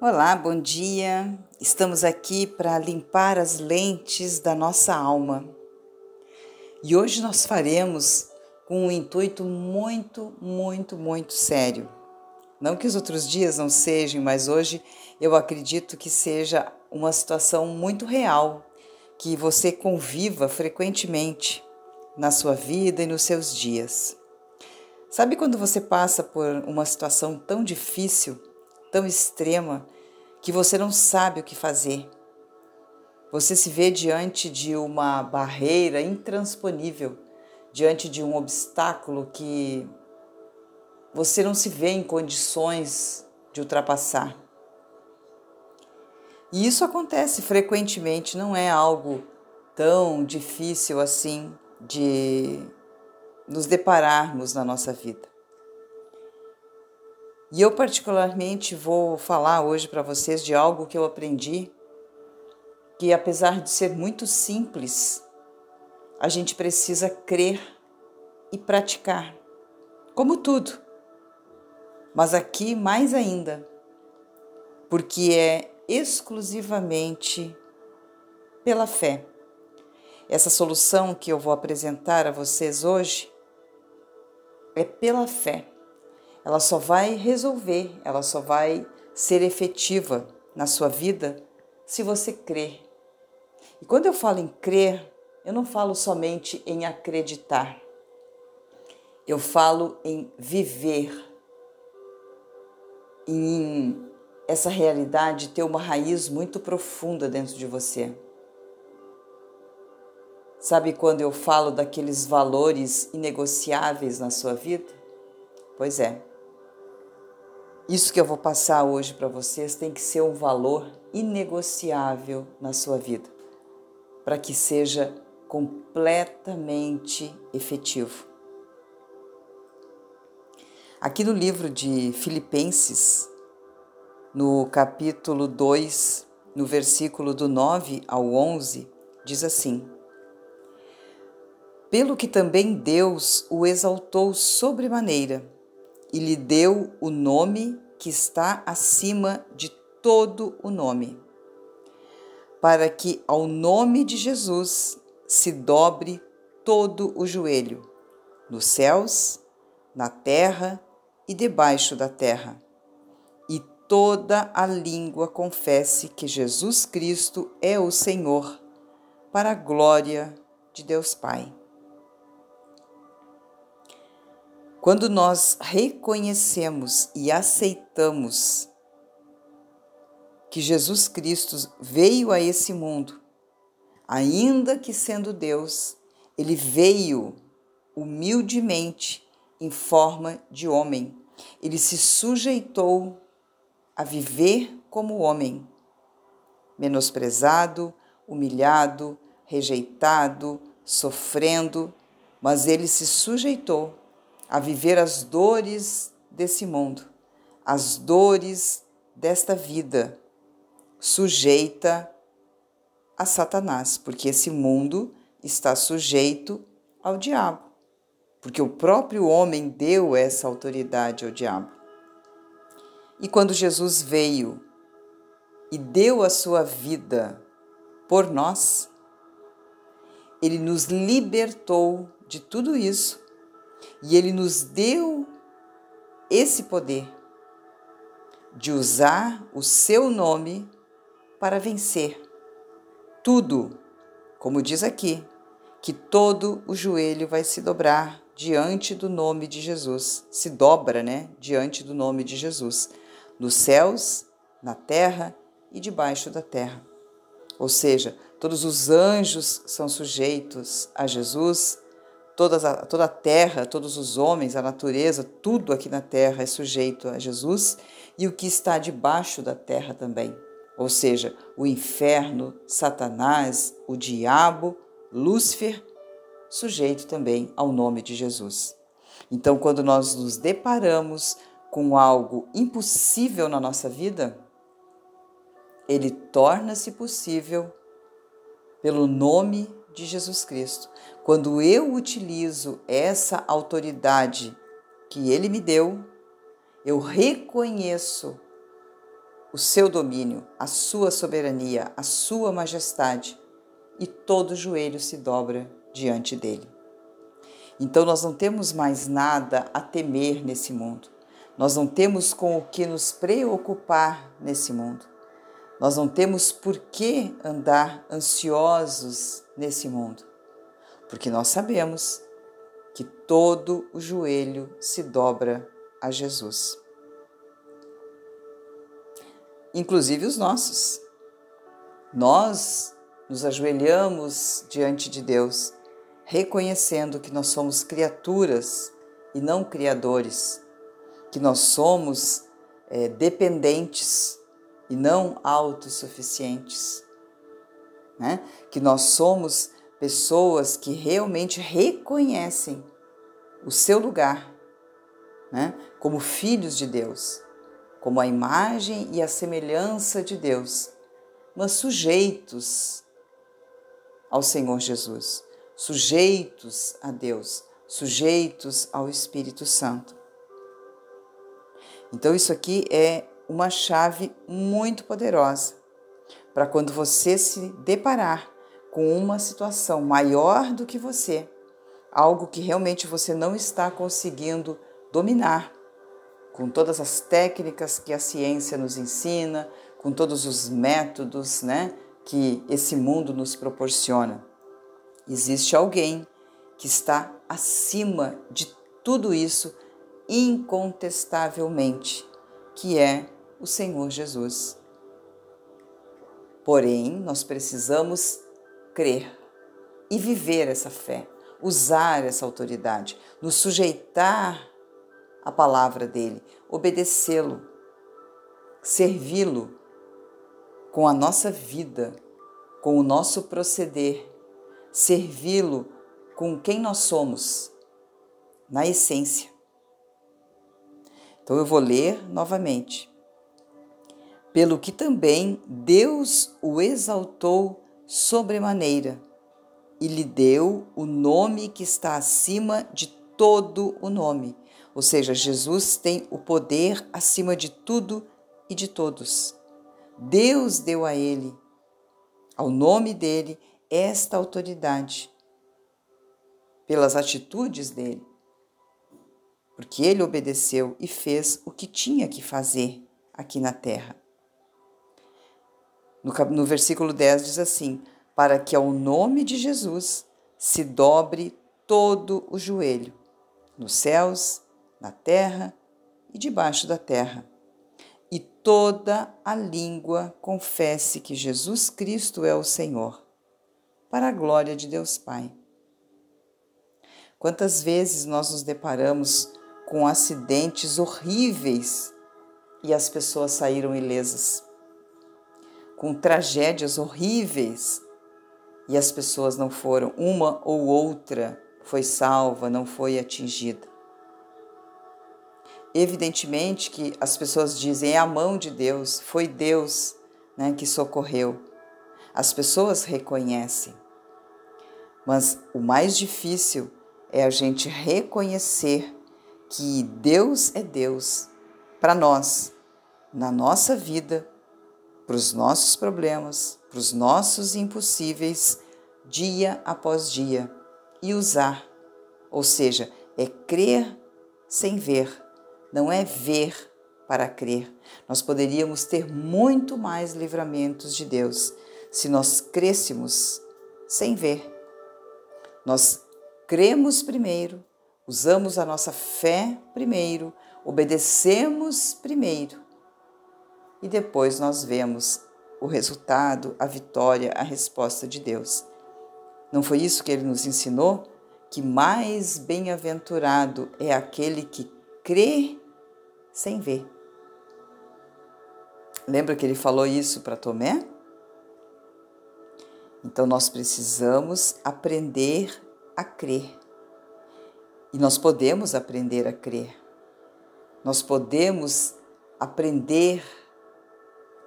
Olá, bom dia. Estamos aqui para limpar as lentes da nossa alma. E hoje nós faremos com um intuito muito, muito, muito sério. Não que os outros dias não sejam, mas hoje eu acredito que seja uma situação muito real, que você conviva frequentemente na sua vida e nos seus dias. Sabe quando você passa por uma situação tão difícil? Tão extrema que você não sabe o que fazer. Você se vê diante de uma barreira intransponível, diante de um obstáculo que você não se vê em condições de ultrapassar. E isso acontece frequentemente, não é algo tão difícil assim de nos depararmos na nossa vida. E eu, particularmente, vou falar hoje para vocês de algo que eu aprendi, que apesar de ser muito simples, a gente precisa crer e praticar, como tudo. Mas aqui mais ainda, porque é exclusivamente pela fé. Essa solução que eu vou apresentar a vocês hoje é pela fé ela só vai resolver, ela só vai ser efetiva na sua vida se você crer. E quando eu falo em crer, eu não falo somente em acreditar. Eu falo em viver, em essa realidade ter uma raiz muito profunda dentro de você. Sabe quando eu falo daqueles valores inegociáveis na sua vida? Pois é, isso que eu vou passar hoje para vocês tem que ser um valor inegociável na sua vida, para que seja completamente efetivo. Aqui no livro de Filipenses, no capítulo 2, no versículo do 9 ao 11, diz assim: Pelo que também Deus o exaltou sobremaneira e lhe deu o nome que está acima de todo o nome, para que ao nome de Jesus se dobre todo o joelho, nos céus, na terra e debaixo da terra, e toda a língua confesse que Jesus Cristo é o Senhor, para a glória de Deus Pai. Quando nós reconhecemos e aceitamos que Jesus Cristo veio a esse mundo, ainda que sendo Deus, ele veio humildemente em forma de homem. Ele se sujeitou a viver como homem, menosprezado, humilhado, rejeitado, sofrendo, mas ele se sujeitou a viver as dores desse mundo, as dores desta vida, sujeita a Satanás, porque esse mundo está sujeito ao diabo, porque o próprio homem deu essa autoridade ao diabo. E quando Jesus veio e deu a sua vida por nós, ele nos libertou de tudo isso e Ele nos deu esse poder de usar o seu nome para vencer tudo, como diz aqui, que todo o joelho vai se dobrar diante do nome de Jesus, se dobra, né, diante do nome de Jesus, nos céus, na terra e debaixo da terra. Ou seja, todos os anjos são sujeitos a Jesus, Todas a, toda a terra, todos os homens, a natureza, tudo aqui na terra é sujeito a Jesus e o que está debaixo da terra também. Ou seja, o inferno, Satanás, o diabo, Lúcifer, sujeito também ao nome de Jesus. Então, quando nós nos deparamos com algo impossível na nossa vida, ele torna-se possível pelo nome de Jesus Cristo. Quando eu utilizo essa autoridade que Ele me deu, eu reconheço o seu domínio, a sua soberania, a sua majestade, e todo joelho se dobra diante dele. Então nós não temos mais nada a temer nesse mundo. Nós não temos com o que nos preocupar nesse mundo. Nós não temos por que andar ansiosos nesse mundo, porque nós sabemos que todo o joelho se dobra a Jesus inclusive os nossos. Nós nos ajoelhamos diante de Deus, reconhecendo que nós somos criaturas e não criadores, que nós somos é, dependentes e não autossuficientes, né? que nós somos pessoas que realmente reconhecem o seu lugar né? como filhos de Deus como a imagem e a semelhança de Deus, mas sujeitos ao Senhor Jesus, sujeitos a Deus, sujeitos ao Espírito Santo. Então, isso aqui é uma chave muito poderosa para quando você se deparar com uma situação maior do que você, algo que realmente você não está conseguindo dominar com todas as técnicas que a ciência nos ensina, com todos os métodos né, que esse mundo nos proporciona. Existe alguém que está acima de tudo isso incontestavelmente, que é o Senhor Jesus. Porém, nós precisamos crer e viver essa fé, usar essa autoridade, nos sujeitar a palavra dele, obedecê-lo, servi-lo com a nossa vida, com o nosso proceder, servi-lo com quem nós somos, na essência. Então eu vou ler novamente. Pelo que também Deus o exaltou sobremaneira e lhe deu o nome que está acima de todo o nome ou seja, Jesus tem o poder acima de tudo e de todos. Deus deu a ele, ao nome dele, esta autoridade, pelas atitudes dele, porque ele obedeceu e fez o que tinha que fazer aqui na terra. No, no versículo 10 diz assim: Para que ao nome de Jesus se dobre todo o joelho, nos céus na terra e debaixo da terra. E toda a língua confesse que Jesus Cristo é o Senhor, para a glória de Deus Pai. Quantas vezes nós nos deparamos com acidentes horríveis e as pessoas saíram ilesas? Com tragédias horríveis e as pessoas não foram, uma ou outra foi salva, não foi atingida. Evidentemente que as pessoas dizem é a mão de Deus, foi Deus né, que socorreu. As pessoas reconhecem. Mas o mais difícil é a gente reconhecer que Deus é Deus para nós, na nossa vida, para os nossos problemas, para os nossos impossíveis, dia após dia, e usar. Ou seja, é crer sem ver não é ver para crer. Nós poderíamos ter muito mais livramentos de Deus se nós crêssemos sem ver. Nós cremos primeiro, usamos a nossa fé primeiro, obedecemos primeiro e depois nós vemos o resultado, a vitória, a resposta de Deus. Não foi isso que ele nos ensinou? Que mais bem-aventurado é aquele que crê sem ver. Lembra que ele falou isso para Tomé? Então nós precisamos aprender a crer. E nós podemos aprender a crer. Nós podemos aprender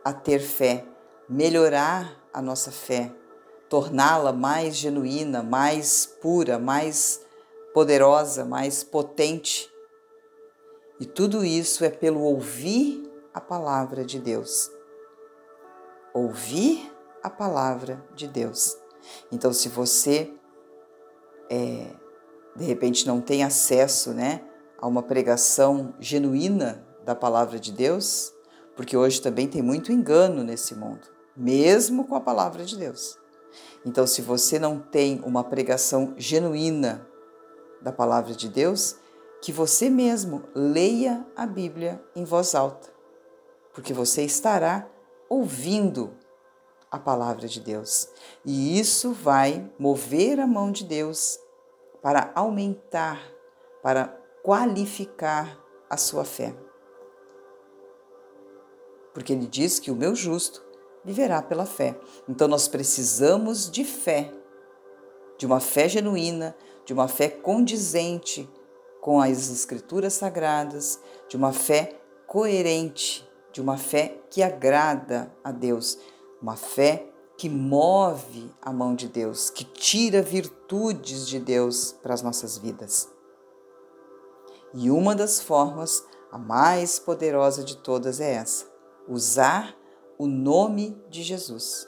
a ter fé, melhorar a nossa fé, torná-la mais genuína, mais pura, mais poderosa, mais potente e tudo isso é pelo ouvir a palavra de Deus. ouvir a palavra de Deus. Então, se você é, de repente não tem acesso, né, a uma pregação genuína da palavra de Deus, porque hoje também tem muito engano nesse mundo, mesmo com a palavra de Deus. Então, se você não tem uma pregação genuína da palavra de Deus, que você mesmo leia a Bíblia em voz alta, porque você estará ouvindo a palavra de Deus. E isso vai mover a mão de Deus para aumentar, para qualificar a sua fé. Porque ele diz que o meu justo viverá pela fé. Então nós precisamos de fé, de uma fé genuína, de uma fé condizente com as Escrituras Sagradas, de uma fé coerente, de uma fé que agrada a Deus, uma fé que move a mão de Deus, que tira virtudes de Deus para as nossas vidas. E uma das formas, a mais poderosa de todas, é essa: usar o nome de Jesus.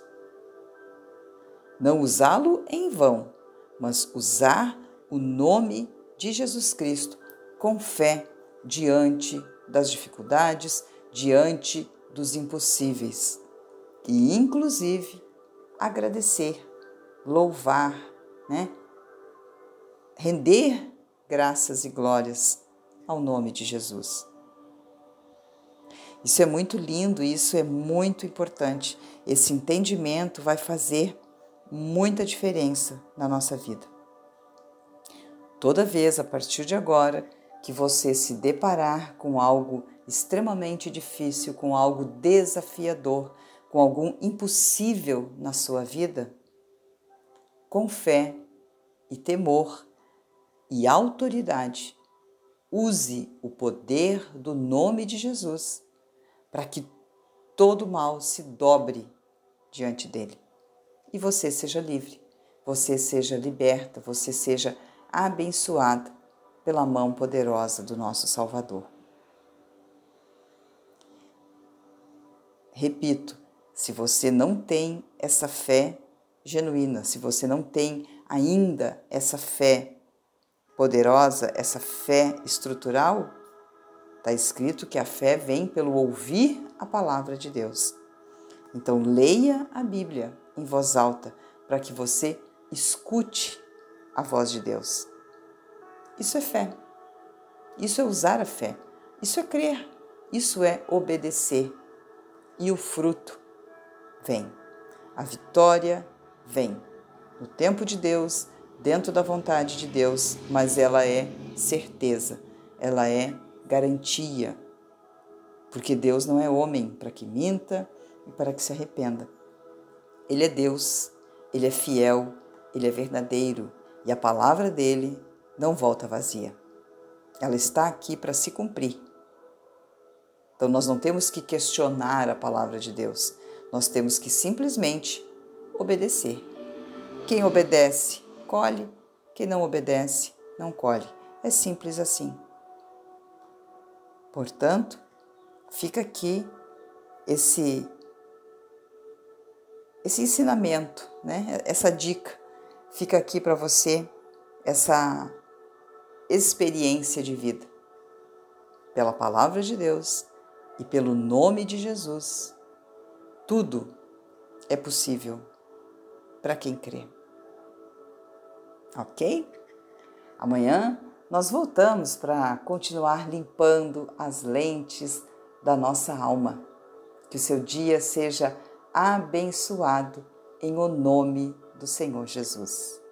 Não usá-lo em vão, mas usar o nome de Jesus Cristo com fé diante das dificuldades, diante dos impossíveis. E, inclusive, agradecer, louvar, né? Render graças e glórias ao nome de Jesus. Isso é muito lindo, isso é muito importante. Esse entendimento vai fazer muita diferença na nossa vida. Toda vez a partir de agora que você se deparar com algo extremamente difícil, com algo desafiador, com algum impossível na sua vida, com fé e temor e autoridade, use o poder do nome de Jesus para que todo mal se dobre diante dele e você seja livre, você seja liberta, você seja abençoada pela mão poderosa do nosso Salvador. Repito, se você não tem essa fé genuína, se você não tem ainda essa fé poderosa, essa fé estrutural, está escrito que a fé vem pelo ouvir a palavra de Deus. Então, leia a Bíblia em voz alta para que você escute a voz de Deus. Isso é fé. Isso é usar a fé. Isso é crer. Isso é obedecer. E o fruto vem. A vitória vem. No tempo de Deus, dentro da vontade de Deus, mas ela é certeza, ela é garantia. Porque Deus não é homem para que minta e para que se arrependa. Ele é Deus, ele é fiel, ele é verdadeiro e a palavra dele não volta vazia. Ela está aqui para se cumprir. Então nós não temos que questionar a palavra de Deus. Nós temos que simplesmente obedecer. Quem obedece, colhe. Quem não obedece, não colhe. É simples assim. Portanto, fica aqui esse esse ensinamento, né? Essa dica fica aqui para você essa experiência de vida. Pela palavra de Deus e pelo nome de Jesus, tudo é possível para quem crê. Ok? Amanhã nós voltamos para continuar limpando as lentes da nossa alma. Que o seu dia seja abençoado em o nome do Senhor Jesus.